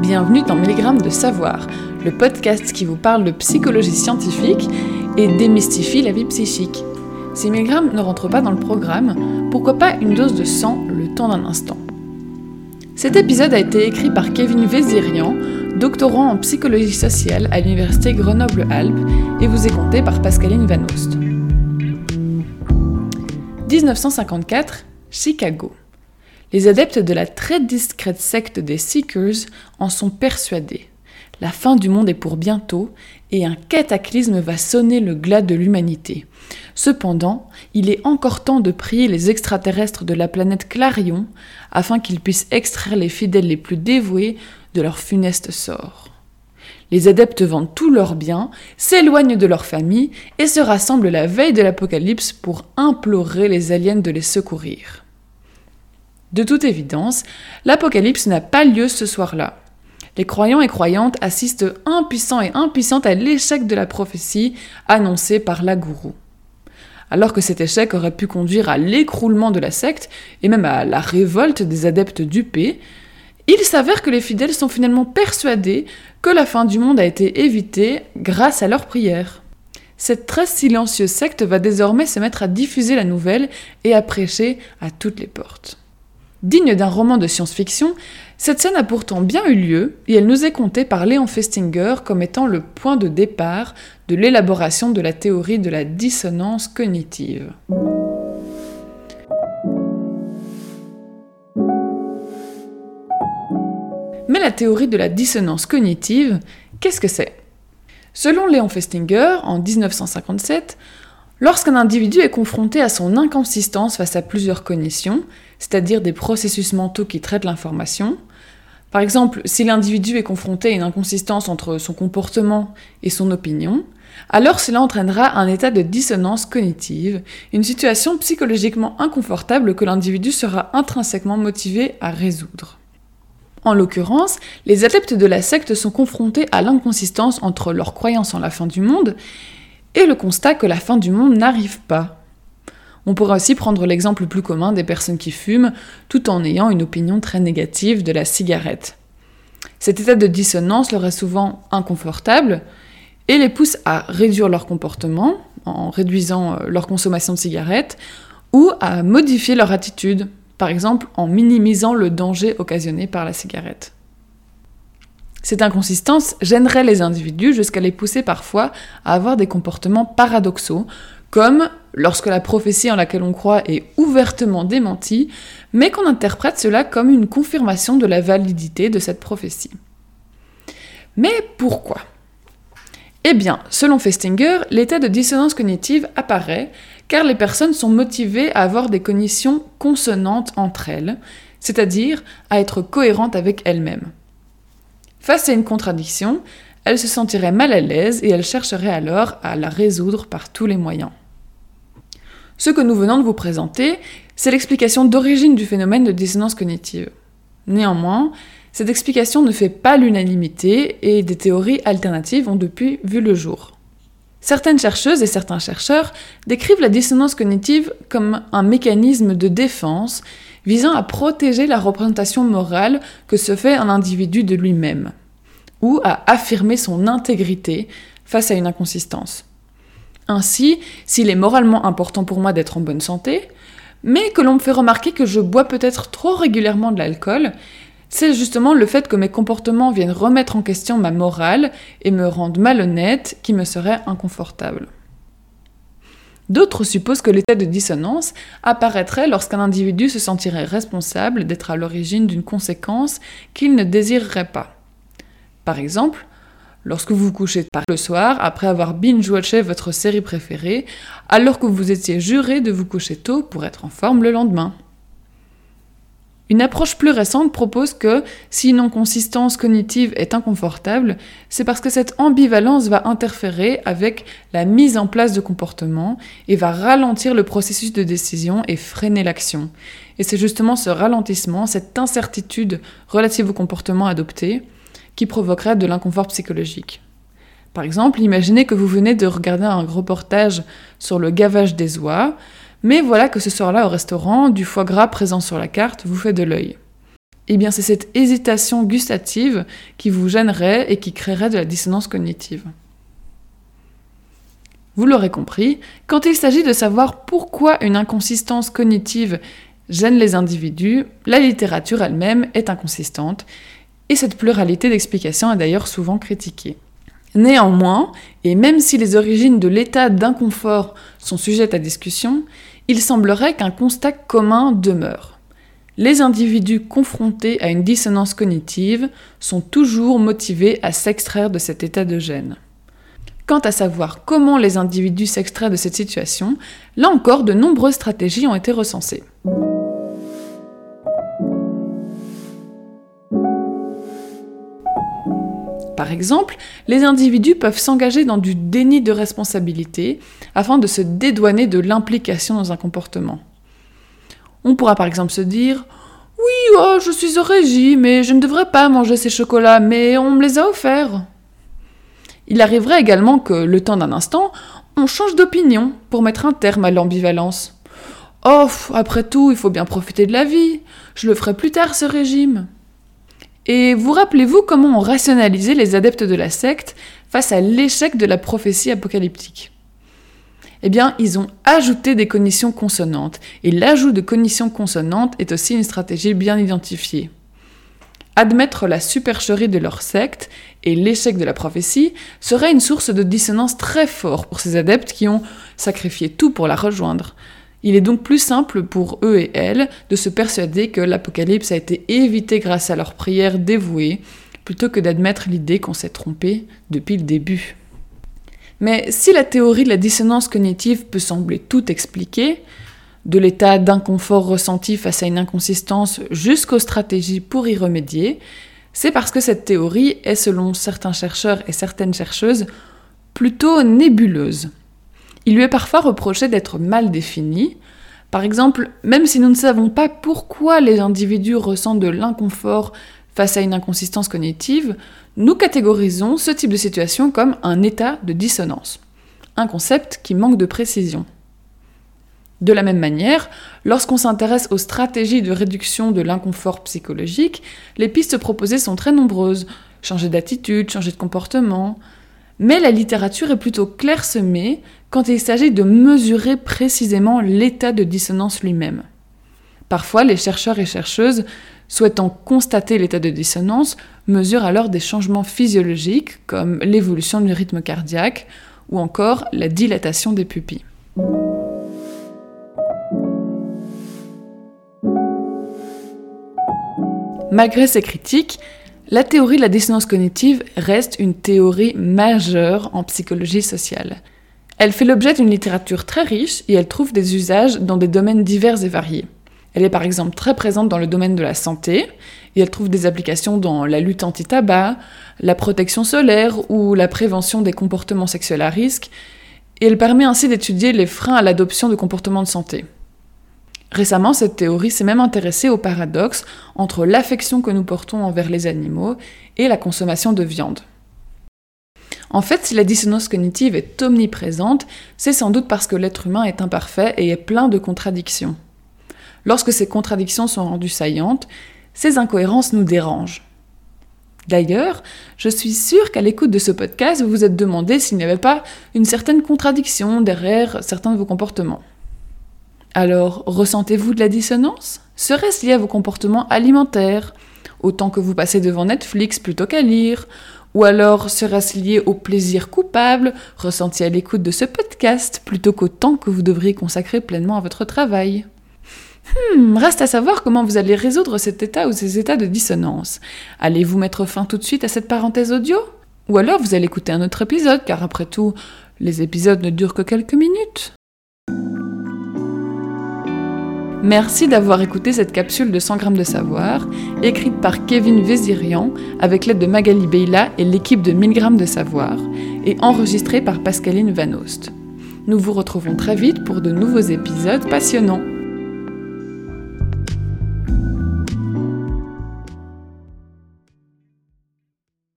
Bienvenue dans Milligrammes de Savoir, le podcast qui vous parle de psychologie scientifique et démystifie la vie psychique. Si Milligrammes ne rentre pas dans le programme, pourquoi pas une dose de sang le temps d'un instant? Cet épisode a été écrit par Kevin Vézirian, doctorant en psychologie sociale à l'université Grenoble-Alpes, et vous est compté par Pascaline Van Oost. 1954, Chicago. Les adeptes de la très discrète secte des Seekers en sont persuadés. La fin du monde est pour bientôt et un cataclysme va sonner le glas de l'humanité. Cependant, il est encore temps de prier les extraterrestres de la planète Clarion afin qu'ils puissent extraire les fidèles les plus dévoués de leur funeste sort. Les adeptes vendent tous leurs biens, s'éloignent de leur famille et se rassemblent la veille de l'apocalypse pour implorer les aliens de les secourir. De toute évidence, l'apocalypse n'a pas lieu ce soir-là. Les croyants et croyantes assistent impuissants et impuissantes à l'échec de la prophétie annoncée par la gourou. Alors que cet échec aurait pu conduire à l'écroulement de la secte et même à la révolte des adeptes dupés, il s'avère que les fidèles sont finalement persuadés que la fin du monde a été évitée grâce à leurs prières. Cette très silencieuse secte va désormais se mettre à diffuser la nouvelle et à prêcher à toutes les portes. Digne d'un roman de science-fiction, cette scène a pourtant bien eu lieu et elle nous est contée par Léon Festinger comme étant le point de départ de l'élaboration de la théorie de la dissonance cognitive. Mais la théorie de la dissonance cognitive, qu'est-ce que c'est? Selon Léon Festinger, en 1957, Lorsqu'un individu est confronté à son inconsistance face à plusieurs cognitions, c'est-à-dire des processus mentaux qui traitent l'information, par exemple, si l'individu est confronté à une inconsistance entre son comportement et son opinion, alors cela entraînera un état de dissonance cognitive, une situation psychologiquement inconfortable que l'individu sera intrinsèquement motivé à résoudre. En l'occurrence, les adeptes de la secte sont confrontés à l'inconsistance entre leur croyance en la fin du monde et le constat que la fin du monde n'arrive pas. On pourrait aussi prendre l'exemple plus commun des personnes qui fument tout en ayant une opinion très négative de la cigarette. Cet état de dissonance leur est souvent inconfortable et les pousse à réduire leur comportement en réduisant euh, leur consommation de cigarettes ou à modifier leur attitude, par exemple en minimisant le danger occasionné par la cigarette. Cette inconsistance gênerait les individus jusqu'à les pousser parfois à avoir des comportements paradoxaux, comme lorsque la prophétie en laquelle on croit est ouvertement démentie, mais qu'on interprète cela comme une confirmation de la validité de cette prophétie. Mais pourquoi? Eh bien, selon Festinger, l'état de dissonance cognitive apparaît car les personnes sont motivées à avoir des cognitions consonantes entre elles, c'est-à-dire à être cohérentes avec elles-mêmes. Face à une contradiction, elle se sentirait mal à l'aise et elle chercherait alors à la résoudre par tous les moyens. Ce que nous venons de vous présenter, c'est l'explication d'origine du phénomène de dissonance cognitive. Néanmoins, cette explication ne fait pas l'unanimité et des théories alternatives ont depuis vu le jour. Certaines chercheuses et certains chercheurs décrivent la dissonance cognitive comme un mécanisme de défense visant à protéger la représentation morale que se fait un individu de lui-même, ou à affirmer son intégrité face à une inconsistance. Ainsi, s'il est moralement important pour moi d'être en bonne santé, mais que l'on me fait remarquer que je bois peut-être trop régulièrement de l'alcool, c'est justement le fait que mes comportements viennent remettre en question ma morale et me rendent malhonnête qui me serait inconfortable. D'autres supposent que l'état de dissonance apparaîtrait lorsqu'un individu se sentirait responsable d'être à l'origine d'une conséquence qu'il ne désirerait pas. Par exemple, lorsque vous couchez tard le soir après avoir binge-watché votre série préférée, alors que vous étiez juré de vous coucher tôt pour être en forme le lendemain. Une approche plus récente propose que si une inconsistance cognitive est inconfortable, c'est parce que cette ambivalence va interférer avec la mise en place de comportements et va ralentir le processus de décision et freiner l'action. Et c'est justement ce ralentissement, cette incertitude relative au comportement adopté, qui provoquerait de l'inconfort psychologique. Par exemple, imaginez que vous venez de regarder un reportage sur le gavage des oies, mais voilà que ce soir-là au restaurant, du foie gras présent sur la carte vous fait de l'œil. Eh bien, c'est cette hésitation gustative qui vous gênerait et qui créerait de la dissonance cognitive. Vous l'aurez compris, quand il s'agit de savoir pourquoi une inconsistance cognitive gêne les individus, la littérature elle-même est inconsistante, et cette pluralité d'explications est d'ailleurs souvent critiquée. Néanmoins, et même si les origines de l'état d'inconfort sont sujettes à discussion, il semblerait qu'un constat commun demeure. Les individus confrontés à une dissonance cognitive sont toujours motivés à s'extraire de cet état de gêne. Quant à savoir comment les individus s'extraient de cette situation, là encore, de nombreuses stratégies ont été recensées. Par exemple, les individus peuvent s'engager dans du déni de responsabilité afin de se dédouaner de l'implication dans un comportement. On pourra par exemple se dire Oui, oh, je suis au régime et je ne devrais pas manger ces chocolats, mais on me les a offerts. Il arriverait également que, le temps d'un instant, on change d'opinion pour mettre un terme à l'ambivalence. Oh, après tout, il faut bien profiter de la vie. Je le ferai plus tard, ce régime. Et vous rappelez-vous comment on rationalisait les adeptes de la secte face à l'échec de la prophétie apocalyptique? Eh bien, ils ont ajouté des cognitions consonantes, et l'ajout de cognitions consonantes est aussi une stratégie bien identifiée. Admettre la supercherie de leur secte et l'échec de la prophétie serait une source de dissonance très forte pour ces adeptes qui ont sacrifié tout pour la rejoindre. Il est donc plus simple pour eux et elles de se persuader que l'Apocalypse a été évité grâce à leurs prières dévouées, plutôt que d'admettre l'idée qu'on s'est trompé depuis le début. Mais si la théorie de la dissonance cognitive peut sembler tout expliquer, de l'état d'inconfort ressenti face à une inconsistance jusqu'aux stratégies pour y remédier, c'est parce que cette théorie est, selon certains chercheurs et certaines chercheuses, plutôt nébuleuse. Il lui est parfois reproché d'être mal définie. Par exemple, même si nous ne savons pas pourquoi les individus ressentent de l'inconfort face à une inconsistance cognitive, nous catégorisons ce type de situation comme un état de dissonance, un concept qui manque de précision. De la même manière, lorsqu'on s'intéresse aux stratégies de réduction de l'inconfort psychologique, les pistes proposées sont très nombreuses. Changer d'attitude, changer de comportement. Mais la littérature est plutôt clairsemée quand il s'agit de mesurer précisément l'état de dissonance lui-même. Parfois, les chercheurs et chercheuses, souhaitant constater l'état de dissonance, mesurent alors des changements physiologiques comme l'évolution du rythme cardiaque ou encore la dilatation des pupilles. Malgré ces critiques, la théorie de la dissonance cognitive reste une théorie majeure en psychologie sociale. Elle fait l'objet d'une littérature très riche et elle trouve des usages dans des domaines divers et variés. Elle est par exemple très présente dans le domaine de la santé et elle trouve des applications dans la lutte anti-tabac, la protection solaire ou la prévention des comportements sexuels à risque, et elle permet ainsi d'étudier les freins à l'adoption de comportements de santé. Récemment, cette théorie s'est même intéressée au paradoxe entre l'affection que nous portons envers les animaux et la consommation de viande. En fait, si la dissonance cognitive est omniprésente, c'est sans doute parce que l'être humain est imparfait et est plein de contradictions. Lorsque ces contradictions sont rendues saillantes, ces incohérences nous dérangent. D'ailleurs, je suis sûre qu'à l'écoute de ce podcast, vous vous êtes demandé s'il n'y avait pas une certaine contradiction derrière certains de vos comportements. Alors, ressentez-vous de la dissonance? Serait-ce lié à vos comportements alimentaires? Autant que vous passez devant Netflix plutôt qu'à lire? Ou alors serait-ce lié au plaisir coupable ressenti à l'écoute de ce podcast plutôt qu'au temps que vous devriez consacrer pleinement à votre travail? Hmm, reste à savoir comment vous allez résoudre cet état ou ces états de dissonance. Allez-vous mettre fin tout de suite à cette parenthèse audio? Ou alors vous allez écouter un autre épisode, car après tout, les épisodes ne durent que quelques minutes. Merci d'avoir écouté cette capsule de 100 grammes de savoir, écrite par Kevin Vézirian avec l'aide de Magali Beyla et l'équipe de 1000 grammes de savoir, et enregistrée par Pascaline Van Oost. Nous vous retrouvons très vite pour de nouveaux épisodes passionnants.